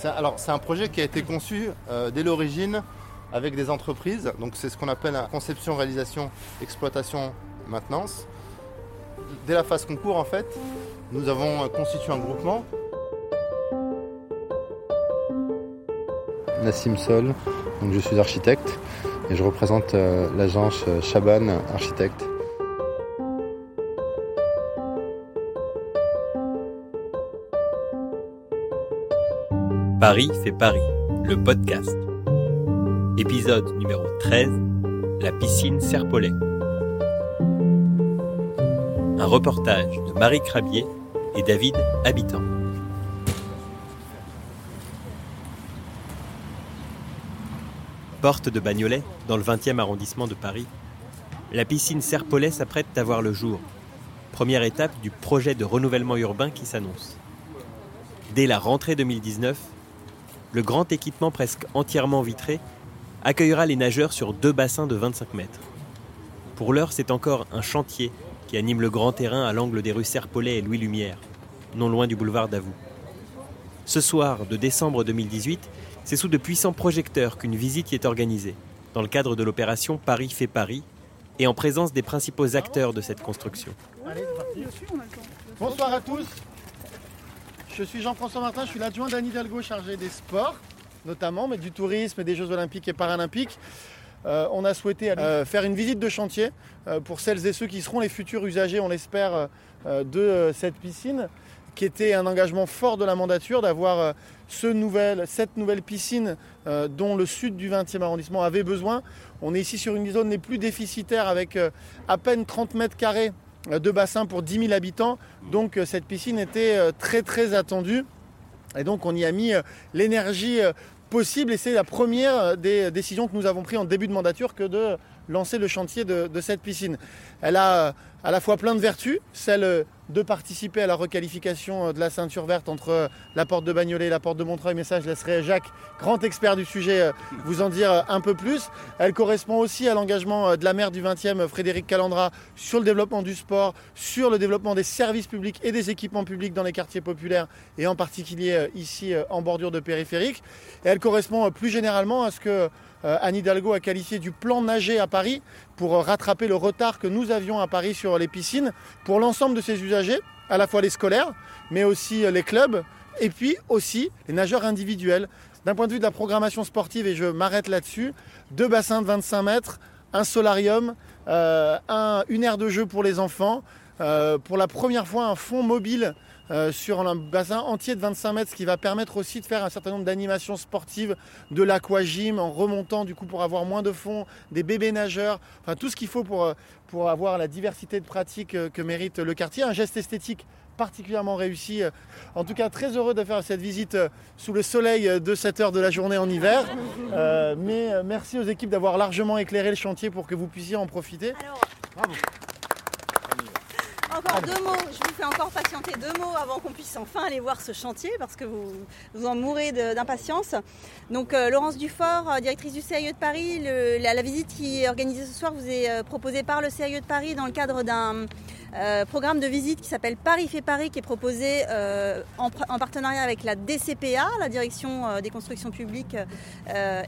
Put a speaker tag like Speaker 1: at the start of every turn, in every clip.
Speaker 1: C'est alors c'est un projet qui a été conçu euh, dès l'origine avec des entreprises. Donc c'est ce qu'on appelle la conception, réalisation, exploitation, maintenance. Dès la phase concours en fait, nous avons euh, constitué un groupement. Nassim Sol, donc je suis architecte et je représente euh, l'agence Chaban Architecte.
Speaker 2: Paris fait Paris, le podcast. Épisode numéro 13, la piscine Serpollet. Un reportage de Marie Crabier et David Habitant. Porte de Bagnolet, dans le 20e arrondissement de Paris, la piscine Serpollet s'apprête à voir le jour. Première étape du projet de renouvellement urbain qui s'annonce. Dès la rentrée 2019, le grand équipement presque entièrement vitré accueillera les nageurs sur deux bassins de 25 mètres. Pour l'heure, c'est encore un chantier qui anime le grand terrain à l'angle des rues Serpollet et Louis Lumière, non loin du boulevard Davout. Ce soir de décembre 2018, c'est sous de puissants projecteurs qu'une visite y est organisée, dans le cadre de l'opération Paris fait Paris, et en présence des principaux acteurs de cette construction.
Speaker 3: Bonsoir à tous. Je suis Jean-François Martin, je suis l'adjoint d'Anne Hidalgo chargé des sports, notamment, mais du tourisme et des Jeux olympiques et paralympiques. Euh, on a souhaité euh, faire une visite de chantier euh, pour celles et ceux qui seront les futurs usagers, on l'espère, de cette piscine, qui était un engagement fort de la mandature d'avoir cette nouvelle piscine dont le sud du 20e arrondissement avait besoin. On est ici sur une zone les plus déficitaires avec à peine 30 mètres carrés de bassin pour 10 000 habitants. Donc euh, cette piscine était euh, très très attendue. Et donc on y a mis euh, l'énergie possible et c'est la première des décisions que nous avons prises en début de mandature que de lancer le chantier de, cette piscine. Elle a à la fois plein de vertus, celle de participer à la requalification euh, de la ceinture verte entre euh, la porte de Bagnolet et la porte de Montreuil. Mais ça, je laisserai Jacques, grand expert du sujet, euh, vous en dire un peu plus. Elle correspond aussi à l'engagement de la maire du 20e, Frédéric Calandra, sur le développement du sport, sur le développement des services publics et des équipements publics dans les quartiers populaires et en particulier ici en bordure de périphérique. Et elle correspond plus généralement à ce que Anne Hidalgo a qualifié du plan nager à Paris pour rattraper le retard que nous avions à Paris sur les piscines pour l'ensemble de ces usagers, à la fois les scolaires, mais aussi euh, les clubs, et puis aussi les nageurs individuels. D'un point de vue de la programmation sportive, et je m'arrête là-dessus, deux bassins de 25 mètres, un solarium, euh, une aire de jeu pour les enfants, euh, pour la première fois un fond mobile euh, sur un bassin entier de 25 mètres, ce qui va permettre aussi de faire un certain nombre d'animations sportives, de l'aquagym en remontant du coup pour avoir moins de fond, des bébés nageurs, enfin tout ce qu'il faut pour, euh, pour avoir la diversité de pratiques que mérite le quartier. Un geste esthétique particulièrement réussi. En tout cas, très heureux de faire cette visite sous le soleil de cette heure de la journée en hiver. mais merci aux équipes d'avoir largement éclairé le chantier pour que vous puissiez en profiter. Bravo.
Speaker 4: Encore deux mots, je vous fais encore patienter deux mots avant qu'on puisse enfin aller voir ce chantier parce que vous, vous en mourrez d'impatience. Donc euh, Laurence Dufort, euh, directrice du CIE de Paris, la, visite qui est organisée ce soir vous est euh, proposée par le CIE de Paris dans le cadre d'un euh, programme de visite qui s'appelle Paris fait Paris, qui est proposé euh, en, partenariat avec la DCPA, la Direction euh, des constructions publiques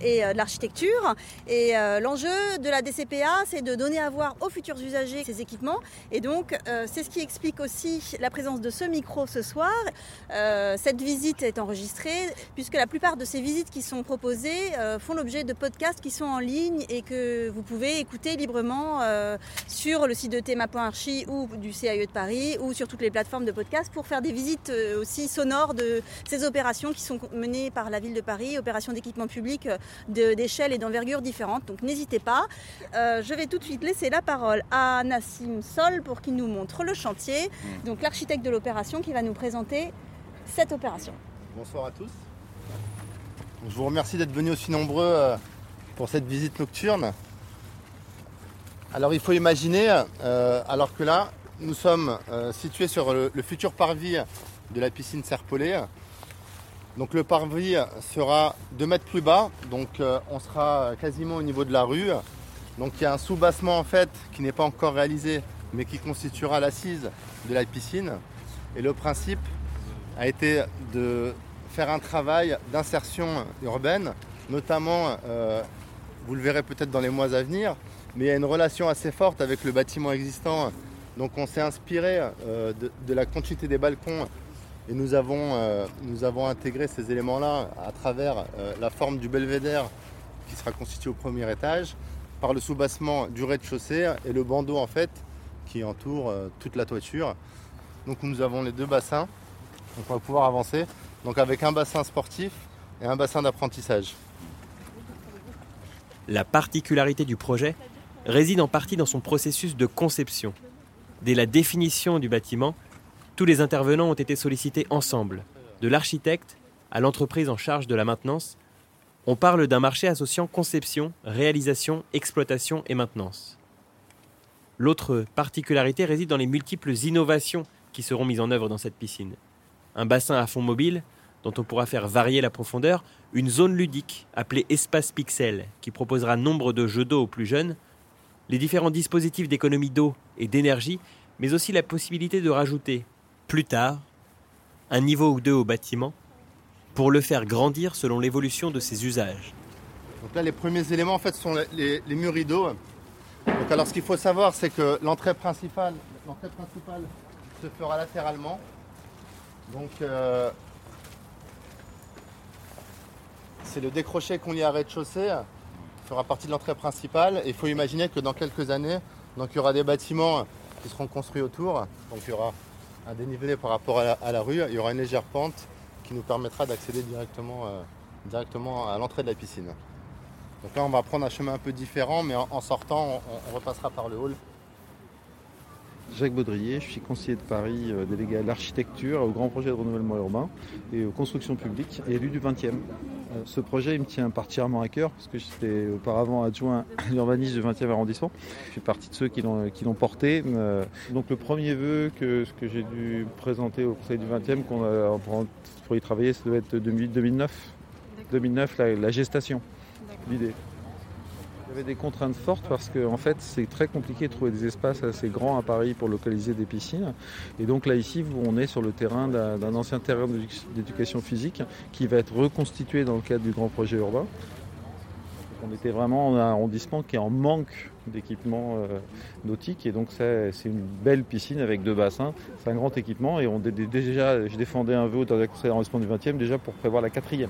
Speaker 4: et de l'architecture. Et l'enjeu de la DCPA, c'est de donner à voir aux futurs usagers ces équipements. Et donc, c'est ce qui explique aussi la présence de ce micro ce soir. cette visite est enregistrée, puisque la plupart de ces visites qui sont proposées font l'objet de podcasts qui sont en ligne et que vous pouvez écouter librement sur le site de théma.archi ou du CIE de Paris ou sur toutes les plateformes de podcast pour faire des visites euh, aussi sonores de ces opérations qui sont menées par la ville de Paris, opérations d'équipement public euh, d'échelle et d'envergure différentes. Donc n'hésitez pas. Euh, je vais tout de suite laisser la parole à Nassim Sol pour qu'il nous montre le chantier, mmh. donc l'architecte de l'opération qui va nous présenter cette opération.
Speaker 1: Bonsoir à tous. Je vous remercie d'être venus aussi nombreux pour cette visite nocturne. Alors il faut imaginer, alors que là, nous sommes euh, situés sur le, futur parvis de la piscine Serpollet. Donc le parvis sera 2 mètres plus bas, donc euh, on sera quasiment au niveau de la rue. Donc il y a un sous-bassement en fait qui n'est pas encore réalisé, mais qui constituera l'assise de la piscine. Et le principe a été de faire un travail d'insertion urbaine, notamment, euh, vous le verrez peut-être dans les mois à venir, mais il y a une relation assez forte avec le bâtiment existant. Donc on s'est inspiré euh, de, la continuité des balcons et nous avons, euh, intégré ces éléments-là à travers la forme du belvédère qui sera constitué au premier étage, par le soubassement du rez-de-chaussée et le bandeau en fait qui entoure toute la toiture. Donc nous avons les deux bassins, donc on va pouvoir avancer. Donc avec un bassin sportif et un bassin d'apprentissage.
Speaker 2: La particularité du projet réside en partie dans son processus de conception. Dès la définition du bâtiment, tous les intervenants ont été sollicités ensemble, de l'architecte à l'entreprise en charge de la maintenance. On parle d'un marché associant conception, réalisation, exploitation et maintenance. L'autre particularité réside dans les multiples innovations qui seront mises en œuvre dans cette piscine un bassin à fond mobile dont on pourra faire varier la profondeur, une zone ludique appelée Espace Pixel qui proposera nombre de jeux d'eau aux plus jeunes, les différents dispositifs d'économie d'eau et d'énergie, mais aussi la possibilité de rajouter, plus tard, un niveau ou deux au bâtiment pour le faire grandir selon l'évolution de ses usages.
Speaker 1: Donc là, les premiers éléments en fait sont les, murs rideaux. Donc alors, ce qu'il faut savoir, c'est que l'entrée principale, se fera latéralement donc euh, c'est le décroché qu'on lit à rez-de-chaussée fera partie de l'entrée principale. Et il faut imaginer que dans quelques années, il y aura des bâtiments qui seront construits autour. Donc il y aura un dénivelé par rapport à la, rue, il y aura une légère pente qui nous permettra d'accéder directement, euh, directement à l'entrée de la piscine. Donc là on va prendre un chemin un peu différent, mais en, sortant on repassera par le hall
Speaker 5: Jacques Baudrier, je suis conseiller de Paris, euh, délégué à l'architecture, au grand projet de renouvellement urbain et aux constructions publiques et élu du 20e. Euh, ce projet il me tient particulièrement à cœur parce que j'étais auparavant adjoint à l'urbanisme du 20e arrondissement. Je fais partie de ceux qui l'ont porté. Euh, donc le premier vœu que, que j'ai dû présenter au conseil du 20e qu'on a, pour y travailler, ça doit être 2008-2009. 2009, la gestation, l'idée. Avait des contraintes fortes parce que en fait c'est très compliqué de trouver des espaces assez grands à Paris pour localiser des piscines. Et donc là ici on est sur le terrain d'un ancien terrain d'éducation physique qui va être reconstitué dans le cadre du grand projet urbain. On était vraiment en un arrondissement qui est en manque d'équipement euh, nautique et donc c'est une belle piscine avec deux bassins. C'est un grand équipement et on déjà, je défendais un vœu dans d'arrondissement du 20e déjà pour prévoir la quatrième.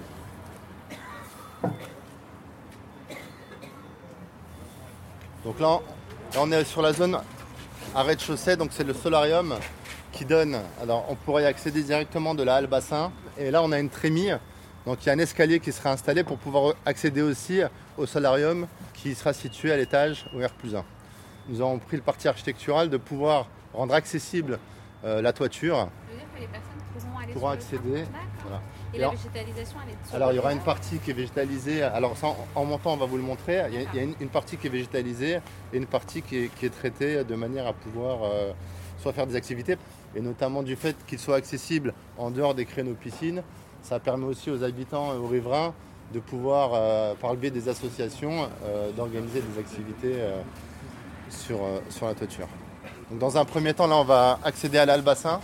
Speaker 1: Donc là, on est sur la zone à rez-de-chaussée, donc c'est le solarium qui donne. Alors on pourrait y accéder directement de la halle bassin. Et là on a une trémie, donc il y a un escalier qui sera installé pour pouvoir accéder aussi au solarium qui sera situé à l'étage au R 1. Nous avons pris le parti architectural de pouvoir rendre accessible euh, la toiture. Pourront, accéder.
Speaker 6: Et, la végétalisation, elle est
Speaker 1: Alors, il y aura une partie qui est végétalisée. Alors, en, montant, on va vous le montrer. Il y a, une, partie qui est végétalisée et une partie qui est, traitée de manière à pouvoir euh, soit faire des activités, et notamment du fait qu'il soit accessible en dehors des créneaux piscines. Ça permet aussi aux habitants et aux riverains de pouvoir, euh, par le biais des associations, euh, d'organiser des activités sur, sur la toiture. Donc, dans un premier temps, là, on va accéder à l'albassin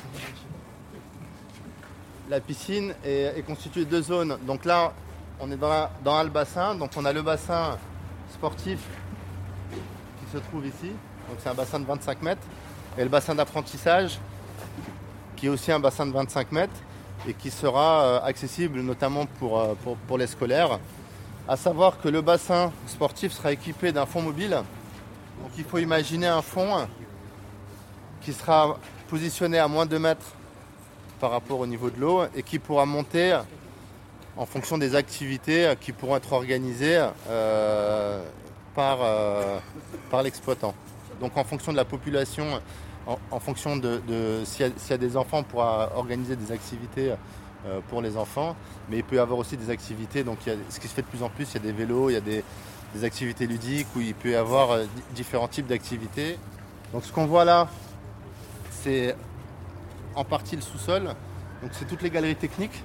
Speaker 1: la piscine est, constituée de deux zones. Donc là, on est dans, dans le bassin. Donc on a le bassin sportif qui se trouve ici. Donc c'est un bassin de 25 mètres. Et le bassin d'apprentissage qui est aussi un bassin de 25 mètres et qui sera euh, accessible notamment euh, pour, les scolaires. À savoir que le bassin sportif sera équipé d'un fond mobile. Donc il faut imaginer un fond qui sera positionné à moins de 2 mètres par rapport au niveau de l'eau et qui pourra monter en fonction des activités qui pourront être organisées euh, par, euh, par l'exploitant. Donc en fonction de la population, en, fonction de, s'il y, a des enfants, on pourra organiser des activités euh, pour les enfants, mais il peut y avoir aussi des activités, donc il y a, ce qui se fait de plus en plus, il y a des vélos, il y a des, des activités ludiques où il peut y avoir différents types d'activités. Donc ce qu'on voit là, c'est en partie le sous-sol. Donc c'est toutes les galeries techniques.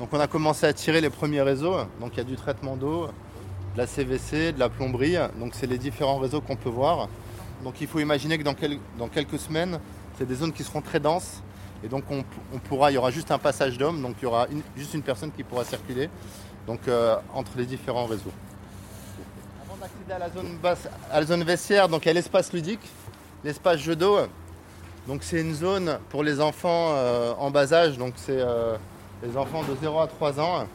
Speaker 1: Donc on a commencé à tirer les premiers réseaux. Donc il y a du traitement d'eau, de la CVC, de la plomberie. Donc c'est les différents réseaux qu'on peut voir. Donc il faut imaginer que dans, quelques semaines, c'est des zones qui seront très denses Et donc on, pourra, il y aura juste un passage d'hommes, donc il y aura juste une personne qui pourra circuler donc, entre les différents réseaux. Avant d'accéder à la zone à la zone vestiaire, donc il y a l'espace ludique, l'espace jeu d'eau. Donc c'est une zone pour les enfants en bas âge, donc c'est les enfants de 0 à 3 ans.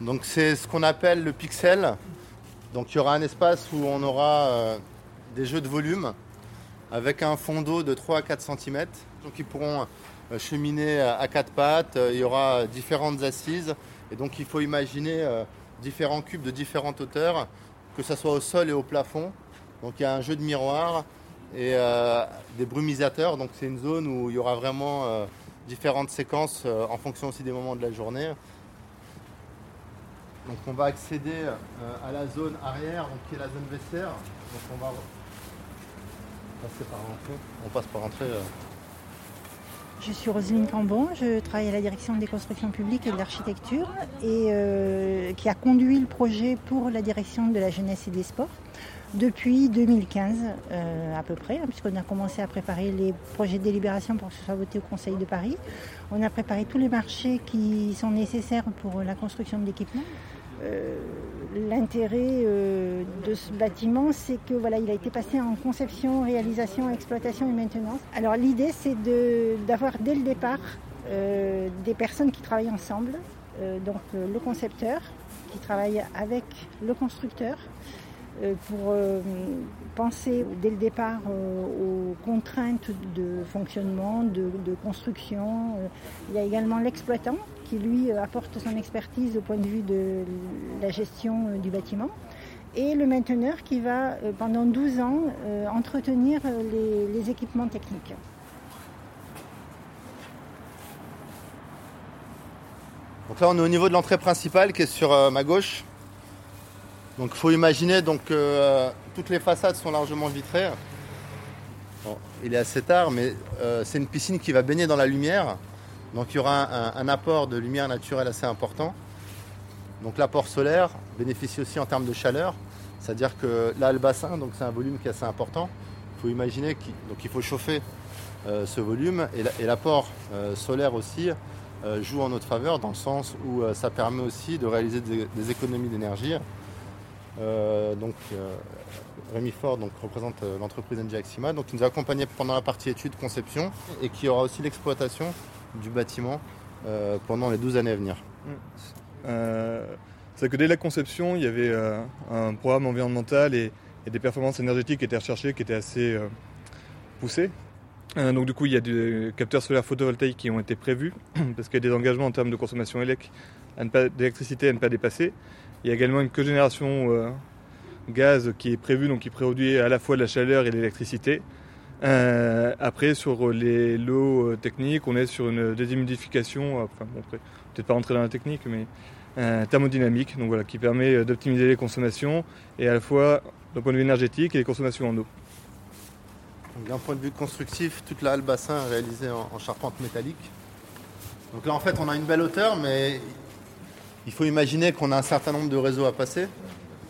Speaker 1: Donc c'est ce qu'on appelle le pixel. Donc il y aura un espace où on aura euh, des jeux de volume avec un fond d'eau de 3 à 4 cm. Donc ils pourront euh, cheminer à quatre pattes, il y aura différentes assises et donc il faut imaginer euh, différents cubes de différentes hauteurs, que ce soit au sol et au plafond. Donc il y a un jeu de miroir et des brumisateurs. Donc c'est une zone où il y aura vraiment différentes séquences en fonction aussi des moments de la journée. Donc on va accéder euh, à la zone arrière, qui est la zone vestiaire. Donc on va passer par l'entrée. On passe par l'entrée. Euh.
Speaker 7: Je suis Roselyne Cambon, je travaille à la direction des constructions publiques et de l'architecture et euh, qui a conduit le projet pour la direction de la jeunesse et des sports depuis 2015 à peu près, hein, puisqu'on a commencé à préparer les projets de délibération pour que ce soit voté au Conseil de Paris. On a préparé tous les marchés qui sont nécessaires pour la construction de l'équipement. Euh, l'intérêt euh, de ce bâtiment, c'est que voilà, il a été passé en conception, réalisation, exploitation et maintenance. Alors l'idée, c'est d'avoir dès le départ euh, des personnes qui travaillent ensemble, donc le concepteur qui travaille avec le constructeur, euh, pour euh, penser dès le départ euh, aux contraintes de fonctionnement, de, construction. Il y a également l'exploitant qui lui apporte son expertise au point de vue de la gestion du bâtiment. Et le mainteneur qui va pendant 12 ans entretenir les équipements techniques.
Speaker 1: Donc là on est au niveau de l'entrée principale qui est sur ma gauche. Donc il faut imaginer donc, euh, toutes les façades sont largement vitrées. il est assez tard, mais euh, c'est une piscine qui va baigner dans la lumière. Donc il y aura un, apport de lumière naturelle assez important. Donc l'apport solaire bénéficie aussi en termes de chaleur. C'est-à-dire que là, le bassin, donc c'est un volume qui est assez important. Il faut imaginer qu'il faut chauffer euh, ce volume et l'apport solaire aussi joue en notre faveur dans le sens où ça permet aussi de réaliser des économies d'énergie. Euh, donc, euh, Rémi Ford donc, représente euh, l'entreprise NG donc, qui nous a accompagnés pendant la partie études conception et qui aura aussi l'exploitation du bâtiment pendant les 12 années à venir.
Speaker 8: c'est que dès la conception, il y avait un programme environnemental et, des performances énergétiques qui étaient recherchées, qui étaient assez poussées. donc du coup, il y a des capteurs solaires photovoltaïques qui ont été prévus, parce qu'il y a des engagements en termes de consommation d'électricité à ne pas dépasser. Il y a également une cogénération euh, gaz qui est prévue, donc qui produit à la fois de la chaleur et de l'électricité. Euh, après, sur les lots euh, techniques, on est sur une déshumidification, enfin, bon, peut-être pas rentrer dans la technique, mais thermodynamique, donc voilà, qui permet d'optimiser les consommations et à la fois d'un point de vue énergétique et les consommations en eau.
Speaker 1: D'un point de vue constructif, toute la halle bassin est réalisée en, en charpente métallique. Donc là, en fait, on a une belle hauteur, mais il faut imaginer qu'on a un certain nombre de réseaux à passer,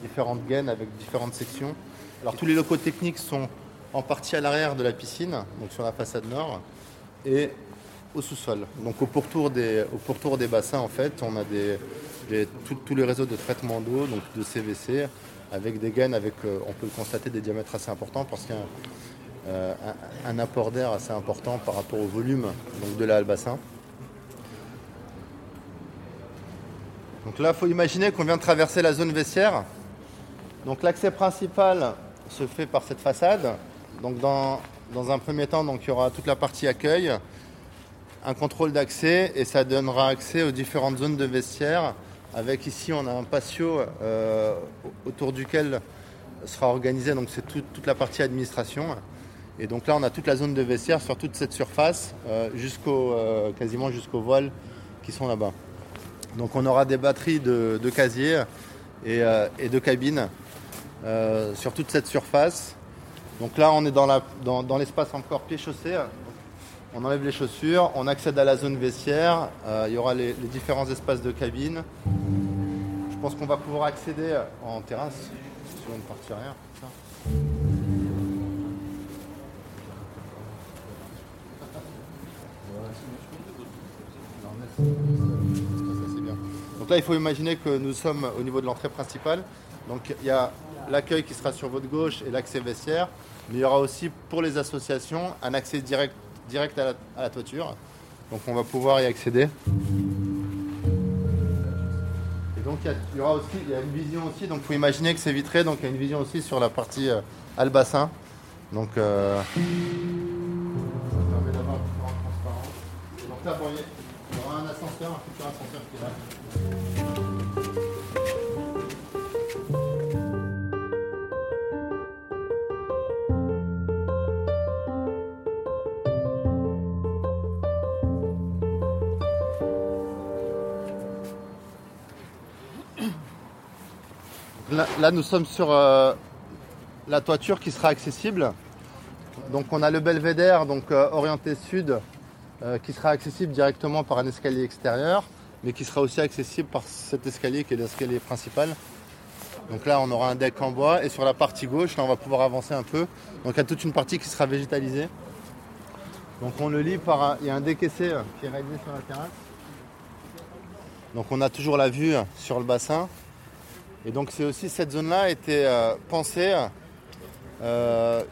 Speaker 1: différentes gaines avec différentes sections. Alors tous les locaux techniques sont en partie à l'arrière de la piscine, donc sur la façade nord, et au sous-sol. Donc au pourtour des, bassins, en fait, on a tous les réseaux de traitement d'eau, donc de CVC, avec des gaines, avec, euh, on peut le constater, des diamètres assez importants parce qu'il y a un, euh, apport d'air assez important par rapport au volume donc, de la bassin. Donc là, il faut imaginer qu'on vient de traverser la zone vestiaire. Donc l'accès principal se fait par cette façade. Donc dans, un premier temps, donc, il y aura toute la partie accueil, un contrôle d'accès et ça donnera accès aux différentes zones de vestiaire. Avec ici, on a un patio euh, autour duquel sera organisé, donc c'est toute la partie administration. Et donc là, on a toute la zone de vestiaire sur toute cette surface, euh, jusqu'au, euh, quasiment jusqu'aux voiles qui sont là-bas. Donc on aura des batteries de, casiers euh, et, de cabines euh, sur toute cette surface. Donc là on est dans, l'espace encore pied-chaussée. On enlève les chaussures, on accède à la zone vestiaire, euh, il y aura les, différents espaces de cabine. Je pense qu'on va pouvoir accéder en terrasse sur une partie arrière. Donc là, il faut imaginer que nous sommes au niveau de l'entrée principale. Donc il y a l'accueil qui sera sur votre gauche et l'accès vestiaire. Mais il y aura aussi pour les associations un accès direct, direct à, la, toiture. Donc on va pouvoir y accéder. Et donc il y, aura aussi il y a une vision aussi. Donc il faut imaginer que c'est vitré. Donc il y a une vision aussi sur la partie euh, albassin. Donc euh, ça permet d'avoir Donc là, il y aura un ascenseur, un futur ascenseur qui est là. Là, nous sommes sur euh, la toiture qui sera accessible. Donc on a le belvédère donc euh, orienté sud euh, qui sera accessible directement par un escalier extérieur, mais qui sera aussi accessible par cet escalier qui est l'escalier principal. Donc là on aura un deck en bois et sur la partie gauche là on va pouvoir avancer un peu. Donc il y a toute une partie qui sera végétalisée. Donc on le lit par un, il y a un décaissé qui est réalisé sur la terrasse. Donc on a toujours la vue sur le bassin. Et donc c'est aussi cette zone-là a été euh, pensée euh,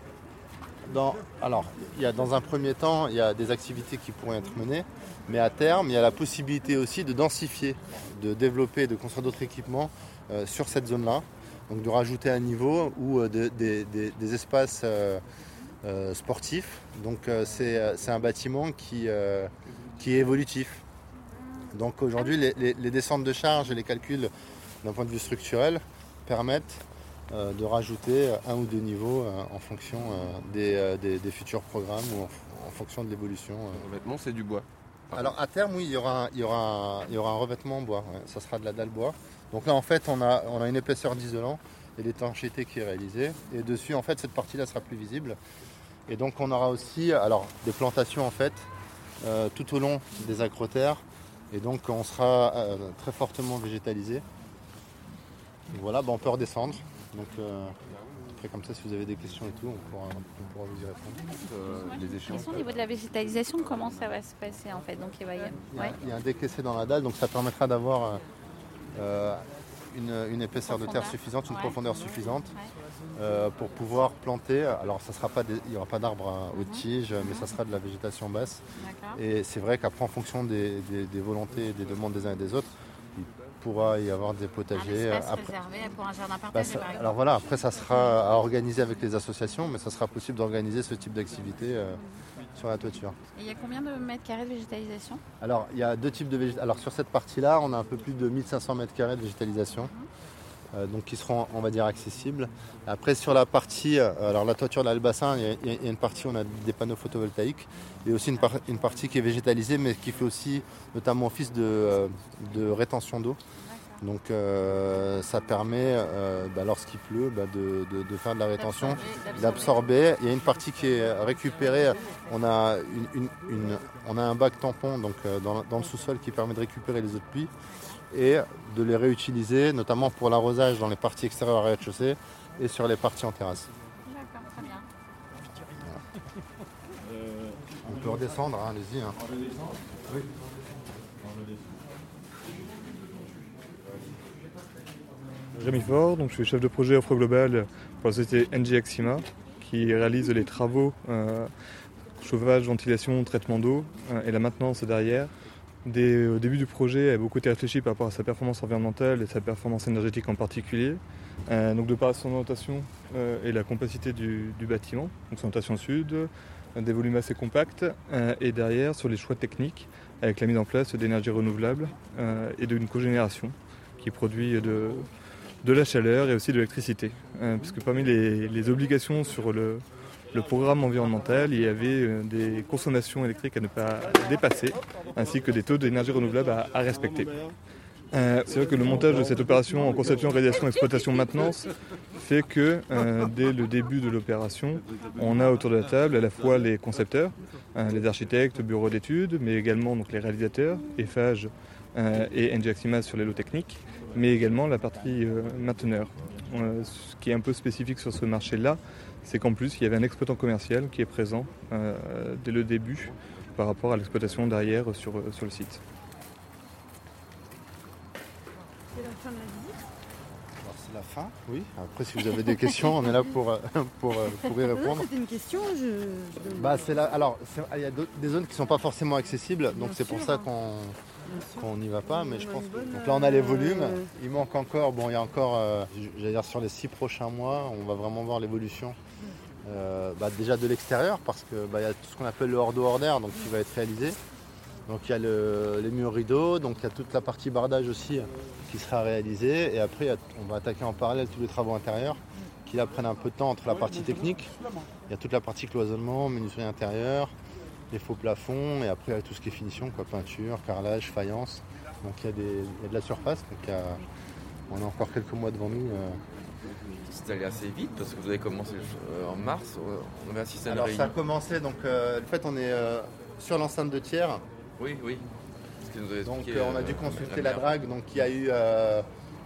Speaker 1: dans. Alors, il y a dans un premier temps, il y a des activités qui pourraient être menées, mais à terme, il y a la possibilité aussi de densifier, de développer, de construire d'autres équipements euh, sur cette zone-là. Donc de rajouter un niveau ou des espaces sportifs. Donc c'est un bâtiment qui, est évolutif. Donc aujourd'hui, les, les descentes de charge et les calculs d'un point de vue structurel, permettent euh, de rajouter un ou deux niveaux euh, en fonction euh, des, futurs programmes ou en, fonction de l'évolution.
Speaker 9: Le revêtement, c'est du bois.
Speaker 1: Alors à terme, oui, il y aura, il y aura, il y aura un revêtement en bois. Ça sera de la dalle bois. Donc là, en fait, on a, on a une épaisseur d'isolant et l'étanchéité qui est réalisée. Et dessus, en fait, cette partie-là sera plus visible. Et donc, on aura aussi, alors, des plantations en fait, tout au long des acrotères. Et donc, on sera très fortement végétalisé voilà, bah, on peut redescendre. Donc, euh, après, comme ça, si vous avez des questions et tout, on pourra, vous y répondre.
Speaker 6: Euh, les échéances. Au niveau de la végétalisation, comment ça va se passer en fait donc, il,
Speaker 1: y a, un décaissé dans la dalle, donc ça permettra d'avoir euh, une, épaisseur de terre suffisante, une profondeur suffisante pour pouvoir planter. Alors, ça sera pas il n'y aura pas d'arbres aux tiges, mais ça sera de la végétation basse. Et c'est vrai qu'après, en fonction des, des volontés et des demandes des uns et des autres, pourra y avoir des potagers.
Speaker 6: Un après, pour un jardin bah, partagé,
Speaker 1: alors voilà, après ça sera à organiser avec les associations, mais ça sera possible d'organiser ce type d'activité euh, sur la toiture.
Speaker 6: Et il y a combien de mètres carrés de végétalisation?
Speaker 1: Alors il y a deux types de végétalisation. Alors sur cette partie-là, on a un peu plus de 1500 mètres carrés de végétalisation. Mhm. Euh, donc qui seront, on va dire, accessibles. Après, sur la partie, euh, alors la toiture de l'Albassin, il, y, a une partie où on a des panneaux photovoltaïques, et aussi une, une partie qui est végétalisée, mais qui fait aussi notamment office de, euh, de rétention d'eau. Donc ça permet, bah, lorsqu'il pleut, bah, de, de, faire de la rétention, d'absorber. Il y a une partie qui est récupérée. On a, une, on a un bac tampon donc, dans, dans le sous-sol qui permet de récupérer les eaux de pluie et de les réutiliser, notamment pour l'arrosage dans les parties extérieures à rez-de-chaussée et sur les parties en terrasse.
Speaker 6: D'accord, très bien.
Speaker 1: On peut redescendre, hein, allez-y. Hein. Oui.
Speaker 8: Rémi Fort, donc je suis chef de projet offre globale pour la société NG Axima qui réalise les travaux euh, chauffage, ventilation, traitement d'eau euh, et la maintenance derrière au début du projet, a beaucoup été réfléchi par rapport à sa performance environnementale et sa performance énergétique en particulier. Euh, donc de par son orientation euh, et la compacité du, bâtiment, donc son orientation sud, euh, des volumes assez compacts, et derrière sur les choix techniques, avec la mise en place d'énergie renouvelable et d'une cogénération qui produit de, la chaleur et aussi de l'électricité. puisque parmi les obligations sur le, le programme environnemental, il y avait euh, des consommations électriques à ne pas dépasser, ainsi que des taux d'énergie renouvelable à, respecter. Euh, c'est vrai que le montage de cette opération en conception, réalisation, exploitation, maintenance fait que euh, dès le début de l'opération, on a autour de la table à la fois les concepteurs, les architectes, bureaux d'études, mais également donc, les réalisateurs, EFAGE et NGAXIMAS sur les lots techniques, mais également la partie mainteneur. ce qui est un peu spécifique sur ce marché-là, c'est qu'en plus, il y avait un exploitant commercial qui est présent euh, dès le début par rapport à l'exploitation derrière euh, sur, euh, sur le site.
Speaker 9: C'est la fin de la visite
Speaker 1: C'est la fin, oui. Après, si vous avez des questions, on est là pour, pour, pour y répondre.
Speaker 9: C'était une question.
Speaker 1: Bah, c'est là. Alors, il y a des zones qui ne sont pas forcément accessibles, donc c'est pour ça
Speaker 9: hein. qu'on
Speaker 1: qu'on n'y va pas. Mais
Speaker 9: On
Speaker 1: je pense. que- Donc là, on a les volumes. Il manque encore. Bon, il y a encore. euh, J'allais dire sur les six prochains mois, on va vraiment voir l'évolution. euh, bah, déjà de l'extérieur, parce que bah, y a tout ce qu'on appelle le hors d'air, donc qui va être réalisé. Donc il y a le- les murs rideaux, donc il y a toute la partie bardage aussi qui sera réalisée. Et après, on va attaquer en parallèle tous les travaux intérieurs qui là prennent un peu de temps entre la partie technique. Il y a toute la partie cloisonnement, menuiserie intérieure, les faux plafonds, et après tout ce qui est finition, quoi, peinture, carrelage, faïence. Donc il y a, y de la surface, donc a- on a encore quelques mois devant nous. euh.
Speaker 10: C'est allé assez vite parce que vous avez commencé euh, en mars, euh, on avait assisté à
Speaker 1: Alors ça a commencé, donc euh, en fait on est euh, sur l'enceinte de tiers,
Speaker 10: Oui, oui. Nous
Speaker 1: donc on a dû consulter
Speaker 10: la
Speaker 1: la drague, donc il y a eu,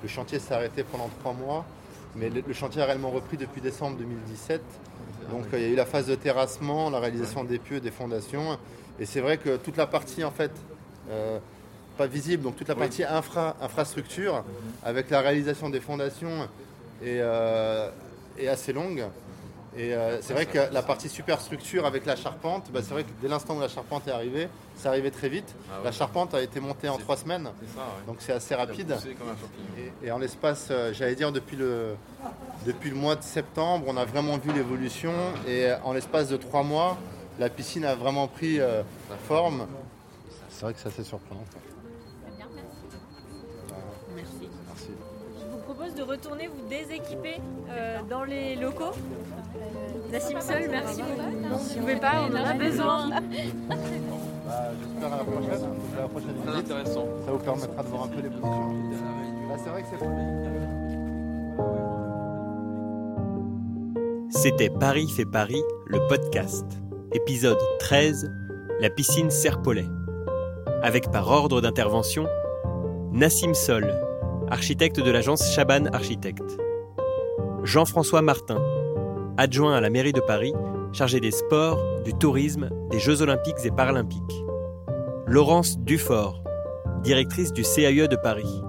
Speaker 1: le chantier s'est arrêté pendant trois mois, mais le, le chantier a réellement repris depuis décembre 2017. Donc euh, il y a eu la phase de terrassement, la réalisation des pieux, des fondations, et c'est vrai que toute la partie en fait euh, pas visible, donc toute la partie infra, infrastructure, avec la réalisation des fondations est, euh, est assez longue. Et euh, c'est vrai que la partie superstructure avec la charpente, bah, c'est vrai que dès l'instant où la charpente est arrivée, c'est arrivé très vite.
Speaker 10: Ah ouais.
Speaker 1: La charpente a été montée en trois semaines,
Speaker 10: ça, ouais.
Speaker 1: donc c'est assez
Speaker 10: Ça
Speaker 1: rapide. Et, et en l'espace, euh, j'allais dire depuis le, depuis le mois de septembre, on a vraiment vu l'évolution. Et euh, en l'espace de trois mois, la piscine a vraiment pris euh, forme. C'est vrai que c'est assez surprenant.
Speaker 11: Propose de retourner vous déséquiper euh, dans les locaux. Nassim Sol, merci beaucoup. Vous pouvez pas, on en a besoin.
Speaker 1: Bah, J'espère à la prochaine. À la prochaine
Speaker 10: Très
Speaker 1: visite.
Speaker 10: intéressant.
Speaker 1: Ça vous permettra de voir un peu l'évolution. Là, c'est vrai que c'est
Speaker 2: C'était Paris fait Paris, le podcast. Épisode 13, la piscine Serpollet. Avec par ordre d'intervention, Nassim Sol, architecte de l'agence Chaban Architecte. Jean-François Martin, adjoint à la mairie de Paris, chargé des sports, du tourisme, des Jeux olympiques et paralympiques. Laurence Dufort, directrice du CAE de Paris.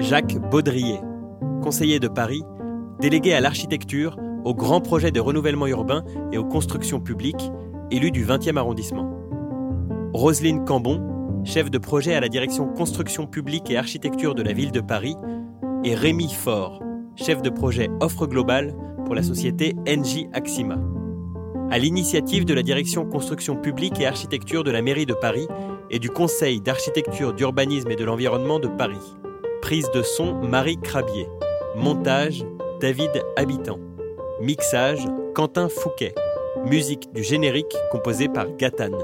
Speaker 2: Jacques Baudrier, conseiller de Paris, délégué à l'architecture, aux grands projets de renouvellement urbain et aux constructions publiques, élu du 20e arrondissement. Roselyne Cambon, chef de projet à la direction construction publique et architecture de la ville de Paris, et Rémi Faure, chef de projet offre globale pour la société NJ Axima. À l'initiative de la direction construction publique et architecture de la mairie de Paris et du Conseil d'architecture, d'urbanisme et de l'environnement de Paris. Prise de son Marie Crabier. Montage David Habitant. Mixage Quentin Fouquet. Musique du générique composée par Gatane.